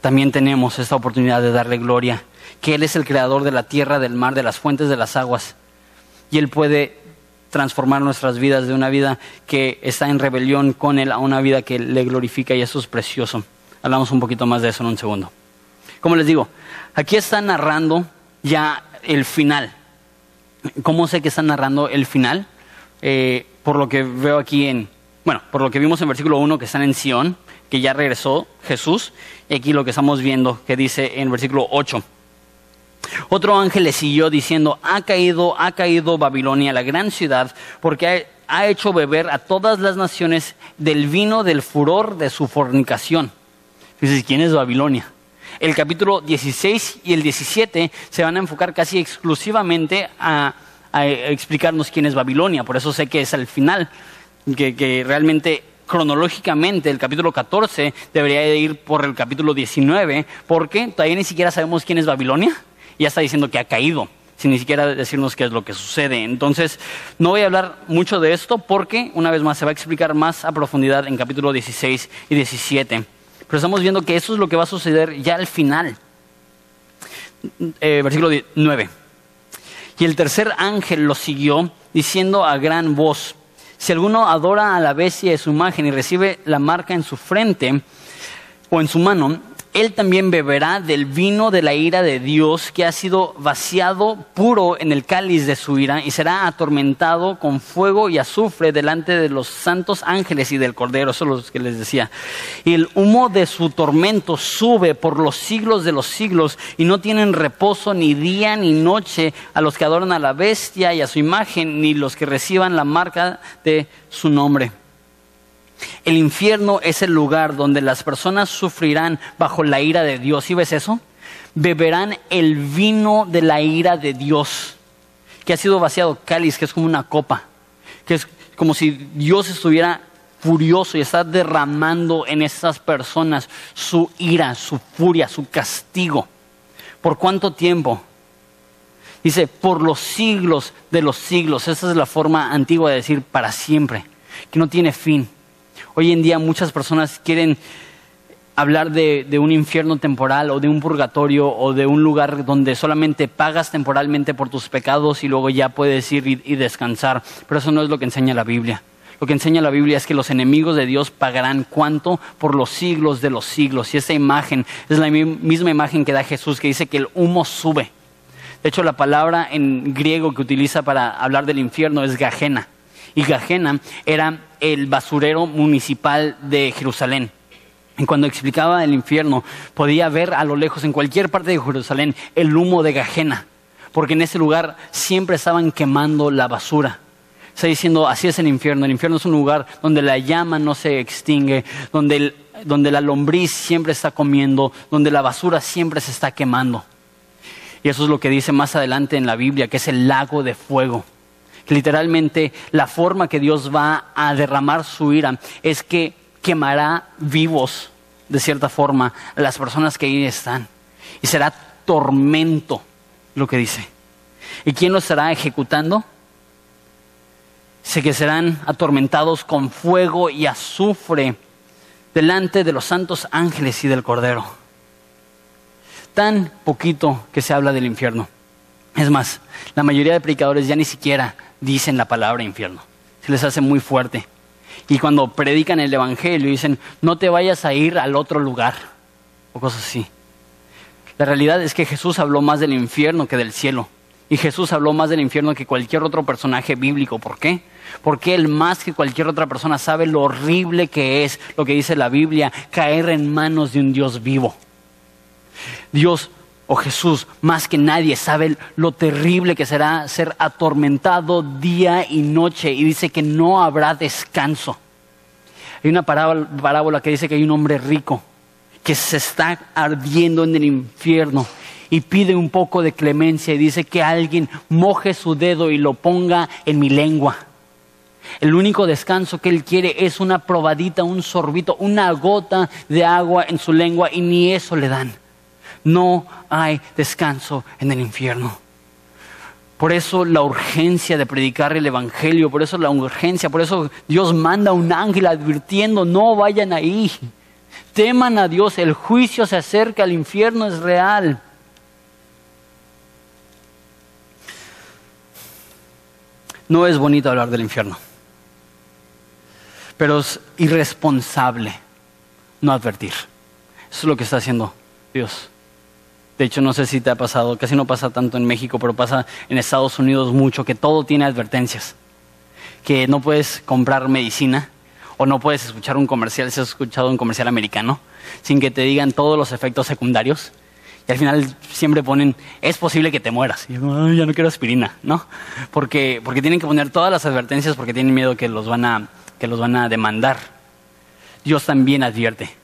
también tenemos esta oportunidad de darle gloria, que Él es el creador de la tierra, del mar, de las fuentes, de las aguas. Y Él puede transformar nuestras vidas de una vida que está en rebelión con Él a una vida que le glorifica y eso es precioso. Hablamos un poquito más de eso en un segundo. Como les digo, aquí está narrando ya el final. ¿Cómo sé que está narrando el final? Eh, por lo que veo aquí en, bueno, por lo que vimos en versículo 1 que están en Sion, que ya regresó Jesús, y aquí lo que estamos viendo que dice en versículo 8. Otro ángel le siguió diciendo, ha caído, ha caído Babilonia, la gran ciudad, porque ha, hecho beber a todas las naciones del vino del furor de su fornicación. Dices, ¿quién es Babilonia? El capítulo 16 y el 17 se van a enfocar casi exclusivamente a, explicarnos quién es Babilonia, por eso sé que es al final, que, realmente cronológicamente el capítulo 14 debería de ir por el capítulo 19, porque todavía ni siquiera sabemos quién es Babilonia, ya está diciendo que ha caído, sin ni siquiera decirnos qué es lo que sucede. Entonces, no voy a hablar mucho de esto porque, una vez más, se va a explicar más a profundidad en capítulo 16 y 17. Pero estamos viendo que eso es lo que va a suceder ya al final. Eh, versículo 9. Y el tercer ángel lo siguió diciendo a gran voz, si alguno adora a la bestia de su imagen y recibe la marca en su frente o en su mano, él también beberá del vino de la ira de Dios que ha sido vaciado puro en el cáliz de su ira y será atormentado con fuego y azufre delante de los santos ángeles y del Cordero. Eso es lo que les decía. Y el humo de su tormento sube por los siglos de los siglos y no tienen reposo ni día ni noche a los que adoran a la bestia y a su imagen ni los que reciban la marca de su nombre. El infierno es el lugar donde las personas sufrirán bajo la ira de Dios. ¿Y ves eso? Beberán el vino de la ira de Dios, que ha sido vaciado cáliz, que es como una copa, que es como si Dios estuviera furioso y está derramando en esas personas su ira, su furia, su castigo. ¿Por cuánto tiempo? Dice, por los siglos de los siglos. Esa es la forma antigua de decir para siempre, que no tiene fin. Hoy en día muchas personas quieren hablar de, un infierno temporal o de un purgatorio o de un lugar donde solamente pagas temporalmente por tus pecados y luego ya puedes ir y, y descansar. Pero eso no es lo que enseña la Biblia. Lo que enseña la Biblia es que los enemigos de Dios pagarán cuánto por los siglos de los siglos. Y esa imagen es la misma imagen que da Jesús, que dice que el humo sube. De hecho, la palabra en griego que utiliza para hablar del infierno es gajena. Y gajena era el basurero municipal de Jerusalén. Y cuando explicaba el infierno, podía ver a lo lejos, en cualquier parte de Jerusalén, el humo de Gajena, porque en ese lugar siempre estaban quemando la basura. Está diciendo, así es el infierno. El infierno es un lugar donde la llama no se extingue, donde, donde la lombriz siempre está comiendo, donde la basura siempre se está quemando. Y eso es lo que dice más adelante en la Biblia, que es el lago de fuego literalmente la forma que Dios va a derramar su ira es que quemará vivos, de cierta forma, a las personas que ahí están. Y será tormento, lo que dice. ¿Y quién lo estará ejecutando? Sé que serán atormentados con fuego y azufre delante de los santos ángeles y del Cordero. Tan poquito que se habla del infierno. Es más, la mayoría de predicadores ya ni siquiera dicen la palabra infierno. Se les hace muy fuerte. Y cuando predican el Evangelio dicen, no te vayas a ir al otro lugar, o cosas así. La realidad es que Jesús habló más del infierno que del cielo. Y Jesús habló más del infierno que cualquier otro personaje bíblico. ¿Por qué? Porque Él más que cualquier otra persona sabe lo horrible que es lo que dice la Biblia, caer en manos de un Dios vivo. Dios o Jesús más que nadie sabe lo terrible que será ser atormentado día y noche y dice que no habrá descanso. Hay una parábola, que dice que hay un hombre rico que se está ardiendo en el infierno y pide un poco de clemencia y dice que alguien moje su dedo y lo ponga en mi lengua. El único descanso que él quiere es una probadita, un sorbito, una gota de agua en su lengua y ni eso le dan. No hay descanso en el infierno. Por eso la urgencia de predicar el Evangelio, por eso la urgencia, por eso Dios manda un ángel advirtiendo, no vayan ahí. Teman a Dios, el juicio se acerca, el infierno es real. No es bonito hablar del infierno, pero es irresponsable no advertir. Eso es lo que está haciendo Dios. De hecho, no sé si te ha pasado, casi no pasa tanto en México, pero pasa en Estados Unidos mucho, que todo tiene advertencias. Que no puedes comprar medicina o no puedes escuchar un comercial, si has escuchado un comercial americano, sin que te digan todos los efectos secundarios. Y al final siempre ponen, es posible que te mueras. Y yo, ya no quiero aspirina, ¿no? Porque, porque tienen que poner todas las advertencias porque tienen miedo que los van a, que los van a demandar. Dios también advierte.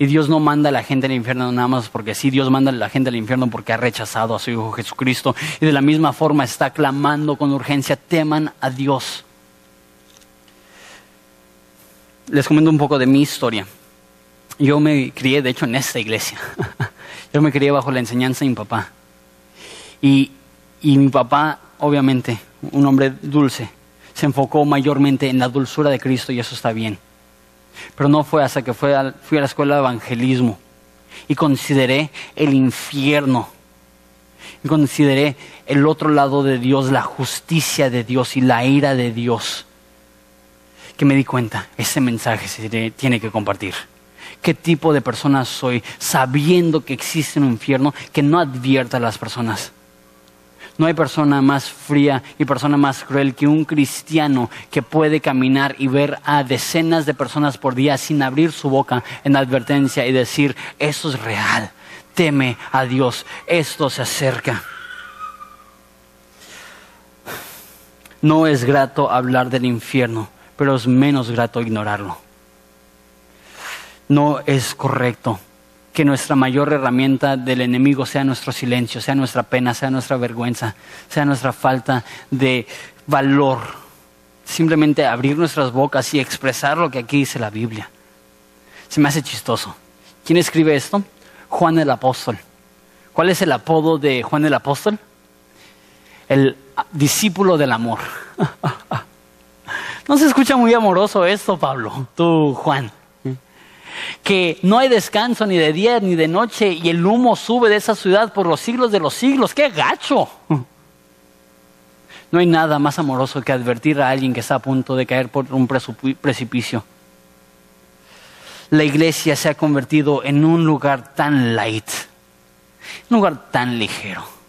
Y Dios no manda a la gente al infierno nada más porque sí, Dios manda a la gente al infierno porque ha rechazado a su Hijo Jesucristo. Y de la misma forma está clamando con urgencia, teman a Dios. Les comento un poco de mi historia. Yo me crié, de hecho, en esta iglesia. (laughs) Yo me crié bajo la enseñanza de mi papá. Y, y mi papá, obviamente, un hombre dulce, se enfocó mayormente en la dulzura de Cristo y eso está bien. Pero no fue hasta que fui a la escuela de evangelismo y consideré el infierno. Y consideré el otro lado de Dios, la justicia de Dios y la ira de Dios. Que me di cuenta, ese mensaje se tiene que compartir. ¿Qué tipo de persona soy sabiendo que existe un infierno que no advierta a las personas? No hay persona más fría y persona más cruel que un cristiano que puede caminar y ver a decenas de personas por día sin abrir su boca en advertencia y decir, eso es real, teme a Dios, esto se acerca. No es grato hablar del infierno, pero es menos grato ignorarlo. No es correcto que nuestra mayor herramienta del enemigo sea nuestro silencio, sea nuestra pena, sea nuestra vergüenza, sea nuestra falta de valor. Simplemente abrir nuestras bocas y expresar lo que aquí dice la Biblia. Se me hace chistoso. ¿Quién escribe esto? Juan el Apóstol. ¿Cuál es el apodo de Juan el Apóstol? El discípulo del amor. (laughs) no se escucha muy amoroso esto, Pablo, tú, Juan que no hay descanso ni de día ni de noche y el humo sube de esa ciudad por los siglos de los siglos. ¡Qué gacho! No hay nada más amoroso que advertir a alguien que está a punto de caer por un precipicio. La iglesia se ha convertido en un lugar tan light, un lugar tan ligero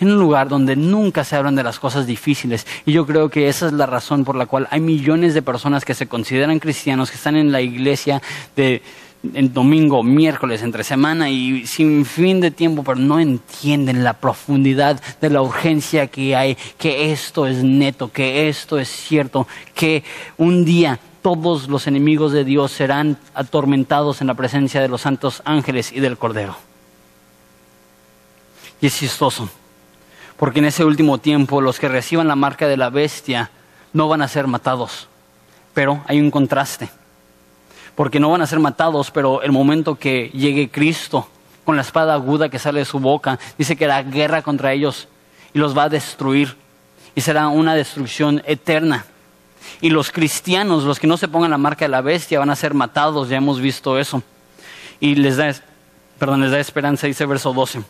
en un lugar donde nunca se hablan de las cosas difíciles. Y yo creo que esa es la razón por la cual hay millones de personas que se consideran cristianos, que están en la iglesia de en domingo, miércoles, entre semana y sin fin de tiempo, pero no entienden la profundidad de la urgencia que hay, que esto es neto, que esto es cierto, que un día todos los enemigos de Dios serán atormentados en la presencia de los santos ángeles y del Cordero. Y es chistoso porque en ese último tiempo los que reciban la marca de la bestia no van a ser matados. Pero hay un contraste, porque no van a ser matados, pero el momento que llegue Cristo con la espada aguda que sale de su boca, dice que hará guerra contra ellos y los va a destruir. Y será una destrucción eterna. Y los cristianos, los que no se pongan la marca de la bestia, van a ser matados, ya hemos visto eso. Y les da, perdón, les da esperanza, dice verso 12.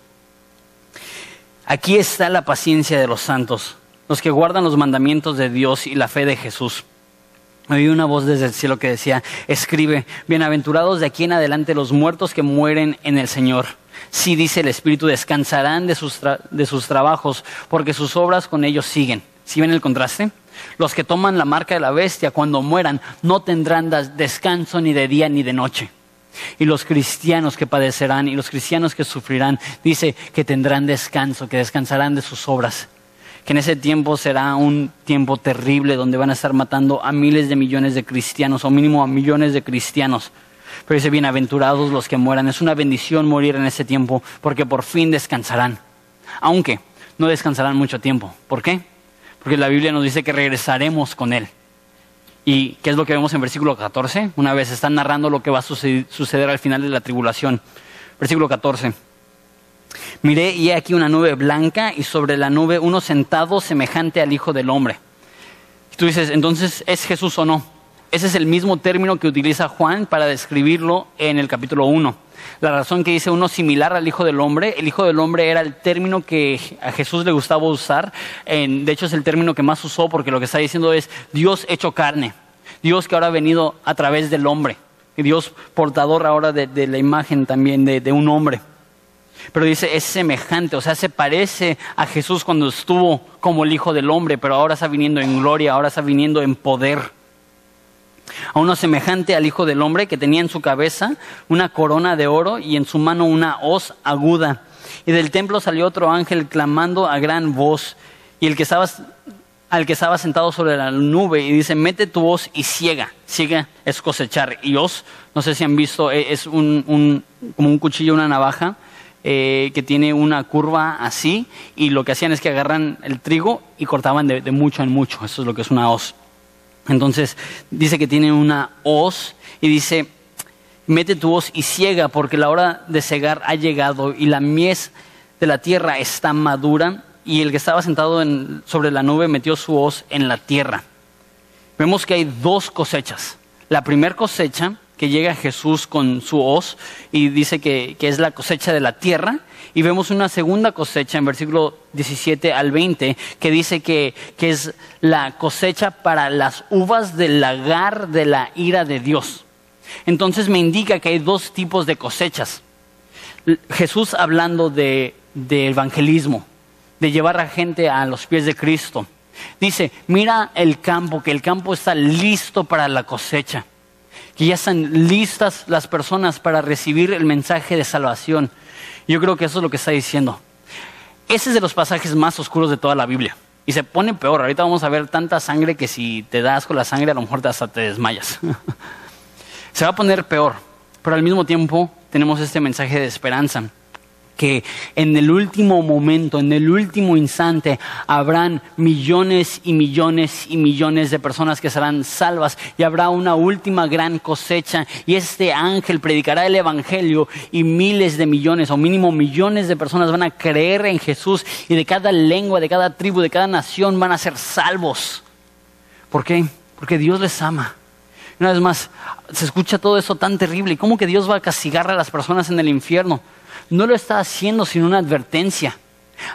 Aquí está la paciencia de los santos, los que guardan los mandamientos de Dios y la fe de Jesús. Oí una voz desde el cielo que decía, escribe, bienaventurados de aquí en adelante los muertos que mueren en el Señor. Sí, dice el Espíritu, descansarán de sus, de sus trabajos, porque sus obras con ellos siguen. ¿Sí ven el contraste? Los que toman la marca de la bestia cuando mueran no tendrán descanso ni de día ni de noche. Y los cristianos que padecerán y los cristianos que sufrirán, dice que tendrán descanso, que descansarán de sus obras. Que en ese tiempo será un tiempo terrible donde van a estar matando a miles de millones de cristianos o mínimo a millones de cristianos. Pero dice, bienaventurados los que mueran. Es una bendición morir en ese tiempo porque por fin descansarán. Aunque no descansarán mucho tiempo. ¿Por qué? Porque la Biblia nos dice que regresaremos con Él. ¿Y qué es lo que vemos en versículo 14? Una vez están narrando lo que va a suceder, al final de la tribulación. Versículo 14. Miré y he aquí una nube blanca y sobre la nube uno sentado semejante al Hijo del Hombre. Y tú dices, entonces, ¿es Jesús o no? Ese es el mismo término que utiliza Juan para describirlo en el capítulo 1. La razón que dice uno similar al Hijo del Hombre, el Hijo del Hombre era el término que a Jesús le gustaba usar. de hecho, es el término que más usó porque lo que está diciendo es Dios hecho carne. Dios que ahora ha venido a través del hombre. Dios portador ahora de, la imagen también de un hombre. Pero dice, es semejante, o sea, se parece a Jesús cuando estuvo como el Hijo del Hombre, pero ahora está viniendo en gloria, ahora está viniendo en poder. A uno semejante al Hijo del Hombre que tenía en su cabeza una corona de oro y en su mano una hoz aguda. Y del templo salió otro ángel clamando a gran voz. Y el que estaba, al que estaba sentado sobre la nube y dice, mete tu hoz y ciega. Ciega es cosechar. Y hoz, no sé si han visto, e, es un, como un cuchillo, una navaja eh, que tiene una curva así y lo que hacían es que agarran el trigo y cortaban de, mucho en mucho. Eso es lo que es una hoz. Entonces dice que tiene una hoz y dice, mete tu hoz y ciega porque la hora de cegar ha llegado y la mies de la tierra está madura y el que estaba sentado sobre la nube metió su hoz en la tierra. Vemos que hay dos cosechas. La primera cosecha que llega Jesús con su hoz y dice que, es la cosecha de la tierra. Y vemos una segunda cosecha en versículo 17 al 20 que dice que, que es la cosecha para las uvas del lagar de la ira de Dios. Entonces me indica que hay dos tipos de cosechas. Jesús hablando de, de evangelismo, de llevar a gente a los pies de Cristo. Dice, mira el campo, que el campo está listo para la cosecha que ya están listas las personas para recibir el mensaje de salvación. Yo creo que eso es lo que está diciendo. Ese es de los pasajes más oscuros de toda la Biblia. Y se pone peor. Ahorita vamos a ver tanta sangre que si te das con la sangre a lo mejor hasta te desmayas. (laughs) se va a poner peor. Pero al mismo tiempo tenemos este mensaje de esperanza que en el último momento, en el último instante, habrán millones y millones y millones de personas que serán salvas y habrá una última gran cosecha y este ángel predicará el Evangelio y miles de millones o mínimo millones de personas van a creer en Jesús y de cada lengua, de cada tribu, de cada nación van a ser salvos. ¿Por qué? Porque Dios les ama. Una vez más, se escucha todo eso tan terrible. ¿Y cómo que Dios va a castigar a las personas en el infierno? No lo está haciendo sin una advertencia,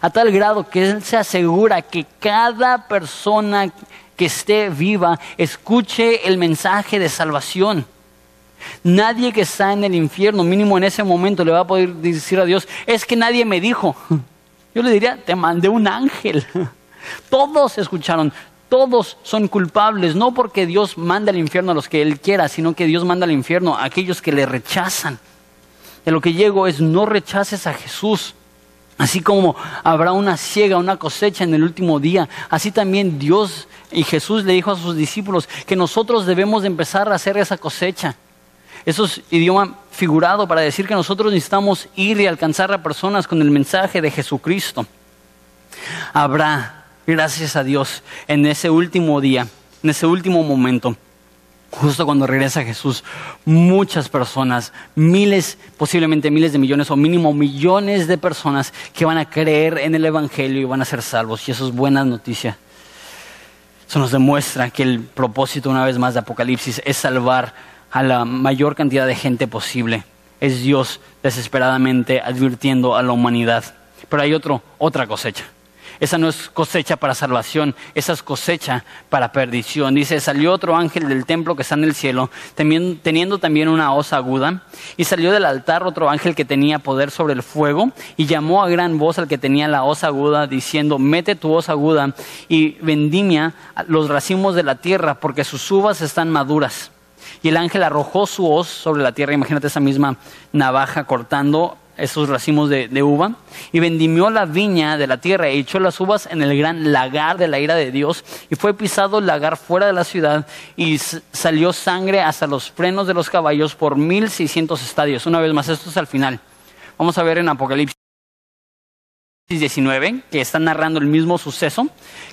a tal grado que Él se asegura que cada persona que esté viva escuche el mensaje de salvación. Nadie que está en el infierno, mínimo en ese momento, le va a poder decir a Dios, es que nadie me dijo. (laughs) Yo le diría, te mandé un ángel. (laughs) Todos escucharon, todos son culpables, no porque Dios manda al infierno a los que Él quiera, sino que Dios manda al infierno a aquellos que le rechazan de lo que llego es no rechaces a Jesús. Así como habrá una ciega, una cosecha en el último día, así también Dios y Jesús le dijo a sus discípulos que nosotros debemos de empezar a hacer esa cosecha. Eso es idioma figurado para decir que nosotros necesitamos ir y alcanzar a personas con el mensaje de Jesucristo. Habrá, gracias a Dios, en ese último día, en ese último momento, justo cuando regresa Jesús, muchas personas, miles, posiblemente miles de millones o mínimo millones de personas que van a creer en el Evangelio y van a ser salvos. Y eso es buena noticia. Eso nos demuestra que el propósito, una vez más, de Apocalipsis es salvar a la mayor cantidad de gente posible. Es Dios desesperadamente advirtiendo a la humanidad. Pero hay otro, otra cosecha. Esa no es cosecha para salvación, esa es cosecha para perdición. Dice, salió otro ángel del templo que está en el cielo, teniendo también una hoz aguda, y salió del altar otro ángel que tenía poder sobre el fuego, y llamó a gran voz al que tenía la hoz aguda, diciendo, mete tu hoz aguda y vendimia los racimos de la tierra, porque sus uvas están maduras. Y el ángel arrojó su hoz sobre la tierra, imagínate esa misma navaja cortando esos racimos de, uva, y vendimió la viña de la tierra e echó las uvas en el gran lagar de la ira de Dios, y fue pisado el lagar fuera de la ciudad, y salió sangre hasta los frenos de los caballos por mil seiscientos estadios. Una vez más, esto es al final. Vamos a ver en Apocalipsis 19, que está narrando el mismo suceso,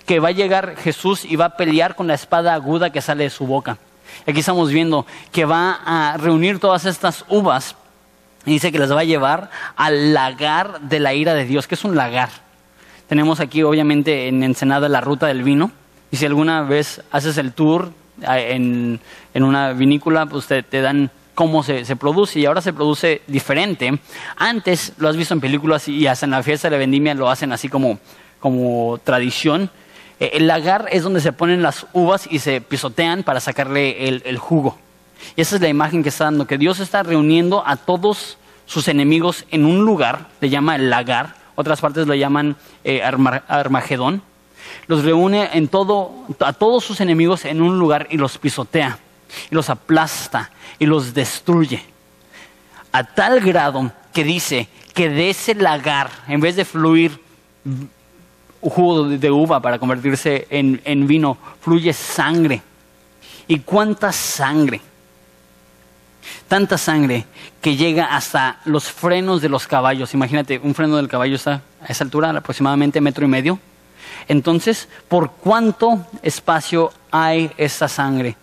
que va a llegar Jesús y va a pelear con la espada aguda que sale de su boca. Aquí estamos viendo que va a reunir todas estas uvas Y dice que les va a llevar al lagar de la ira de Dios. ¿Qué es un lagar? Tenemos aquí, obviamente, en Ensenada la ruta del vino. Y si alguna vez haces el tour en, una vinícola, pues te, dan cómo se, produce y ahora se produce diferente. Antes lo has visto en películas y hasta en la fiesta de la vendimia lo hacen así como, como tradición. Eh, el lagar es donde se ponen las uvas y se pisotean para sacarle el, jugo. Y esa es la imagen que está dando, que Dios está reuniendo a todos sus enemigos en un lugar, le llama el lagar, otras partes lo llaman eh, Armagedón. Los reúne en todo, a todos sus enemigos en un lugar y los pisotea, y los aplasta, y los destruye. A tal grado que dice que de ese lagar, en vez de fluir jugo de uva para convertirse en, en vino, fluye sangre. ¿Y cuánta sangre? Tanta sangre que llega hasta los frenos de los caballos. Imagínate, un freno del caballo está a esa altura, aproximadamente metro y medio. Entonces, ¿por cuánto espacio hay esta sangre?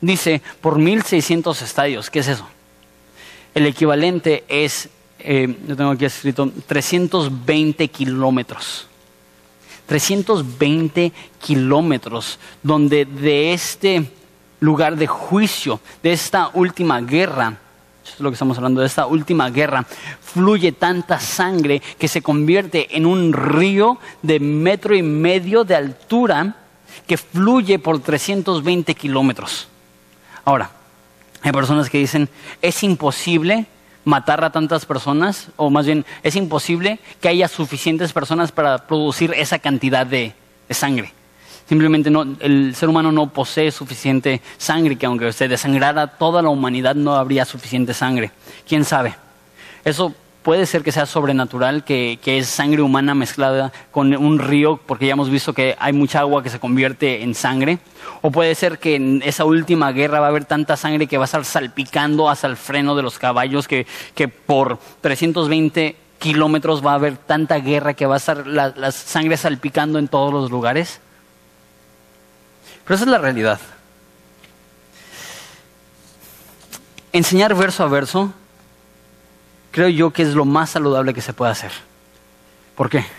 Dice, por 1600 estadios. ¿Qué es eso? El equivalente es, eh, yo tengo aquí escrito, 320 kilómetros. 320 kilómetros, donde de este lugar de juicio, de esta última guerra, eso es lo que estamos hablando, de esta última guerra, fluye tanta sangre que se convierte en un río de metro y medio de altura que fluye por 320 kilómetros. Ahora, hay personas que dicen, es imposible matar a tantas personas, o más bien, es imposible que haya suficientes personas para producir esa cantidad de, sangre. Simplemente no, el ser humano no posee suficiente sangre, que aunque se desangrara toda la humanidad no habría suficiente sangre. ¿Quién sabe? Eso puede ser que sea sobrenatural, que, es sangre humana mezclada con un río, porque ya hemos visto que hay mucha agua que se convierte en sangre. O puede ser que en esa última guerra va a haber tanta sangre que va a estar salpicando hasta el freno de los caballos, que, por 320 kilómetros va a haber tanta guerra que va a estar la, la sangre salpicando en todos los lugares. Pero esa es la realidad. Enseñar verso a verso creo yo que es lo más saludable que se puede hacer. ¿Por qué? (laughs)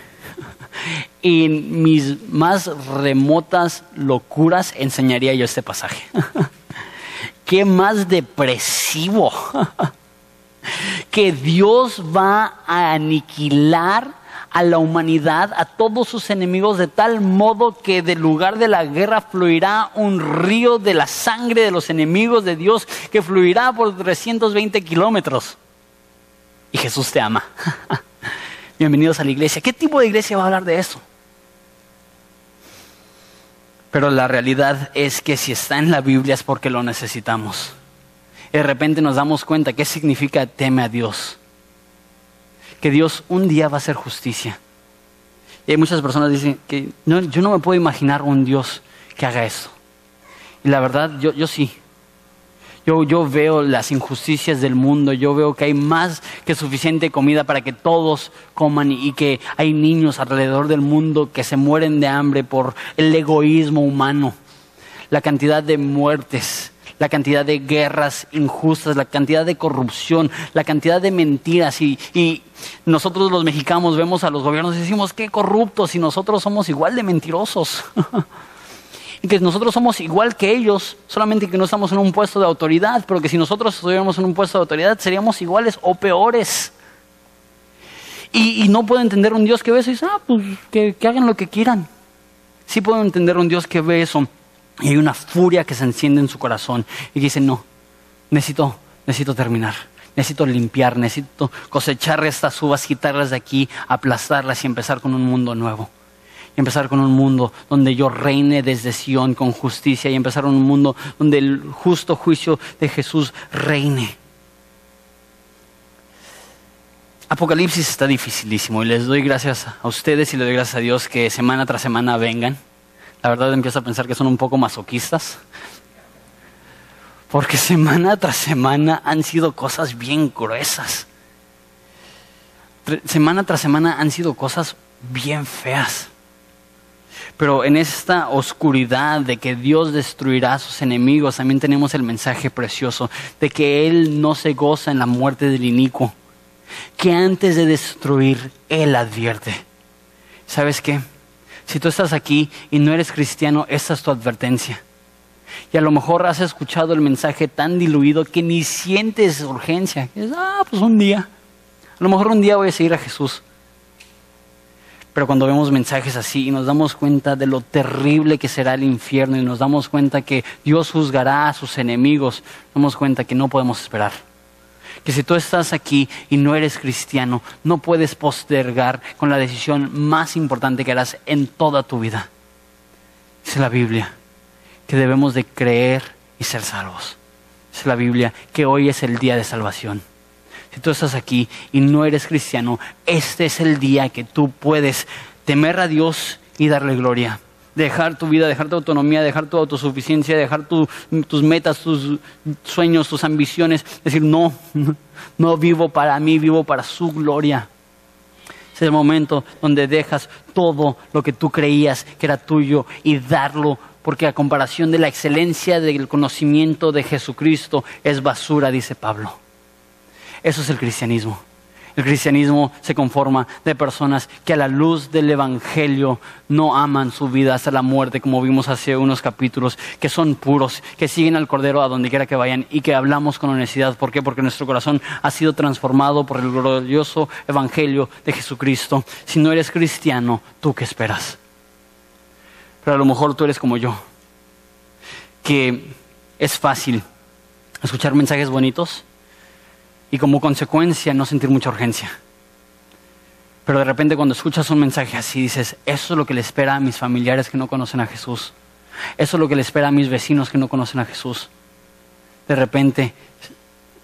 En mis más remotas locuras enseñaría yo este pasaje. (laughs) ¿Qué más depresivo? (laughs) que Dios va a aniquilar a la humanidad, a todos sus enemigos, de tal modo que del lugar de la guerra fluirá un río de la sangre de los enemigos de Dios que fluirá por 320 kilómetros y Jesús te ama. (laughs) Bienvenidos a la iglesia. ¿Qué tipo de iglesia va a hablar de eso? Pero la realidad es que si está en la Biblia es porque lo necesitamos. Y de repente nos damos cuenta qué significa teme a Dios. Que Dios un día va a hacer justicia. Y hay muchas personas que dicen que yo no me puedo imaginar un Dios que haga eso. Y la verdad, yo, yo sí. Yo, veo las injusticias del mundo, yo veo que hay más que suficiente comida para que todos coman y que hay niños alrededor del mundo que se mueren de hambre por el egoísmo humano, la cantidad de muertes, la cantidad de guerras injustas, la cantidad de corrupción, la cantidad de mentiras. Y, y, nosotros los mexicanos vemos a los gobiernos y decimos, qué corruptos, y nosotros somos igual de mentirosos. (laughs) y que nosotros somos igual que ellos, solamente que no estamos en un puesto de autoridad, pero que si nosotros estuviéramos en un puesto de autoridad seríamos iguales o peores. Y, no puedo entender un Dios que ve eso y dice, ah, pues que, hagan lo que quieran. Sí puedo entender un Dios que ve eso y hay una furia que se enciende en su corazón y dice, no, necesito, necesito terminar. Necesito limpiar, necesito cosechar estas uvas, quitarlas de aquí, aplastarlas y empezar con un mundo nuevo y empezar con un mundo donde yo reine desde Sion con justicia y empezar un mundo donde el justo juicio de Jesús reine. Apocalipsis está dificilísimo y les doy gracias a ustedes y les doy gracias a Dios que semana tras semana vengan. La verdad empiezo a pensar que son un poco masoquistas. Porque semana tras semana han sido cosas bien gruesas. Semana tras semana han sido cosas bien feas. Pero en esta oscuridad de que Dios destruirá a sus enemigos, también tenemos el mensaje precioso de que Él no se goza en la muerte del inicuo, que antes de destruir, Él advierte. ¿Sabes qué? Si tú estás aquí y no eres cristiano, esta es tu advertencia. Y a lo mejor has escuchado el mensaje tan diluido que ni sientes urgencia. Es, ah, pues un día. A lo mejor un día voy a seguir a Jesús. Pero cuando vemos mensajes así y nos damos cuenta de lo terrible que será el infierno y nos damos cuenta que Dios juzgará a sus enemigos, nos damos cuenta que no podemos esperar. Que si tú estás aquí y no eres cristiano, no puedes postergar con la decisión más importante que harás en toda tu vida. Dice la Biblia que debemos de creer y ser salvos. Dice la Biblia que hoy es el día de salvación si tú estás aquí y no eres cristiano, este es el día que tú puedes temer a Dios y darle gloria. Dejar tu vida, dejar tu autonomía, dejar tu autosuficiencia, dejar tus metas, tus sueños, tus ambiciones. Decir, no, (laughs) no vivo para mí, vivo para su gloria. Es el momento donde dejas todo lo que tú creías que era tuyo y darlo, porque a comparación de la excelencia del conocimiento de Jesucristo es basura, dice Pablo. Eso es el cristianismo. El cristianismo se conforma de personas que a la luz del Evangelio no aman su vida hasta la muerte, como vimos hace unos capítulos, que son puros, que siguen al Cordero a donde quiera que vayan y que hablamos con honestidad. ¿Por qué? Porque nuestro corazón ha sido transformado por el glorioso Evangelio de Jesucristo. Si no eres cristiano, ¿tú qué esperas? Pero a lo mejor tú eres como yo, que es fácil escuchar mensajes bonitos y como consecuencia no sentir mucha urgencia. Pero de repente cuando escuchas un mensaje así dices, eso es lo que le espera a mis familiares que no conocen a Jesús. Eso es lo que le espera a mis vecinos que no conocen a Jesús. De repente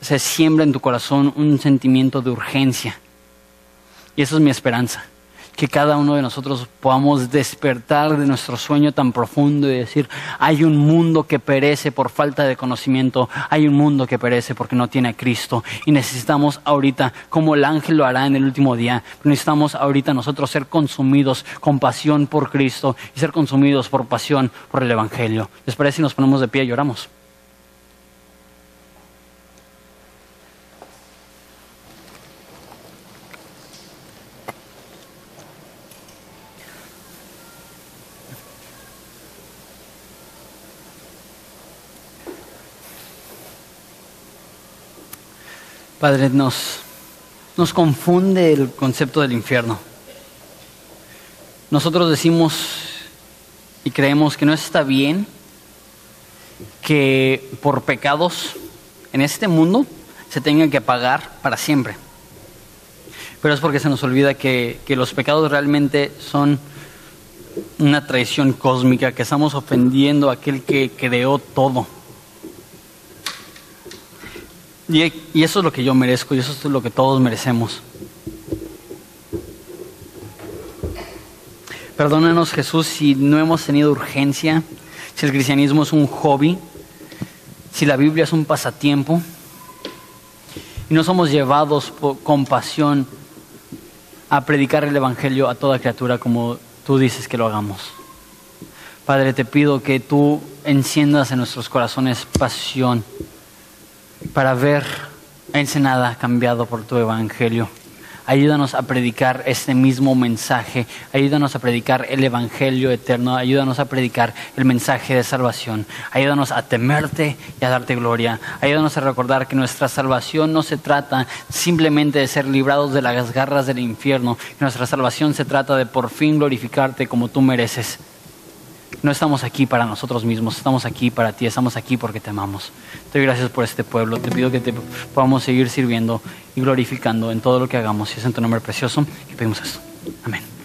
se siembra en tu corazón un sentimiento de urgencia. Y esa es mi esperanza que cada uno de nosotros podamos despertar de nuestro sueño tan profundo y decir, hay un mundo que perece por falta de conocimiento, hay un mundo que perece porque no tiene a Cristo y necesitamos ahorita, como el ángel lo hará en el último día, necesitamos ahorita nosotros ser consumidos con pasión por Cristo y ser consumidos por pasión por el Evangelio. ¿Les parece si nos ponemos de pie y lloramos? Padre, nos, nos confunde el concepto del infierno. Nosotros decimos y creemos que no está bien que por pecados en este mundo se tengan que pagar para siempre. Pero es porque se nos olvida que, que los pecados realmente son una traición cósmica, que estamos ofendiendo a aquel que creó todo y, eso es lo que yo merezco y eso es lo que todos merecemos. Perdónanos Jesús si no hemos tenido urgencia, si el cristianismo es un hobby, si la Biblia es un pasatiempo y no somos llevados con pasión a predicar el Evangelio a toda criatura como tú dices que lo hagamos. Padre, te pido que tú enciendas en nuestros corazones pasión para ver Ensenada cambiado por tu evangelio. Ayúdanos a predicar este mismo mensaje. Ayúdanos a predicar el Evangelio eterno. Ayúdanos a predicar el mensaje de salvación. Ayúdanos a temerte y a darte gloria. Ayúdanos a recordar que nuestra salvación no se trata simplemente de ser librados de las garras del infierno. nuestra salvación se trata de por fin glorificarte como tú mereces. No estamos aquí para nosotros mismos, estamos aquí para ti, estamos aquí porque te amamos. Te doy gracias por este pueblo, te pido que te podamos seguir sirviendo y glorificando en todo lo que hagamos. Y es en tu nombre precioso que pedimos esto. Amén.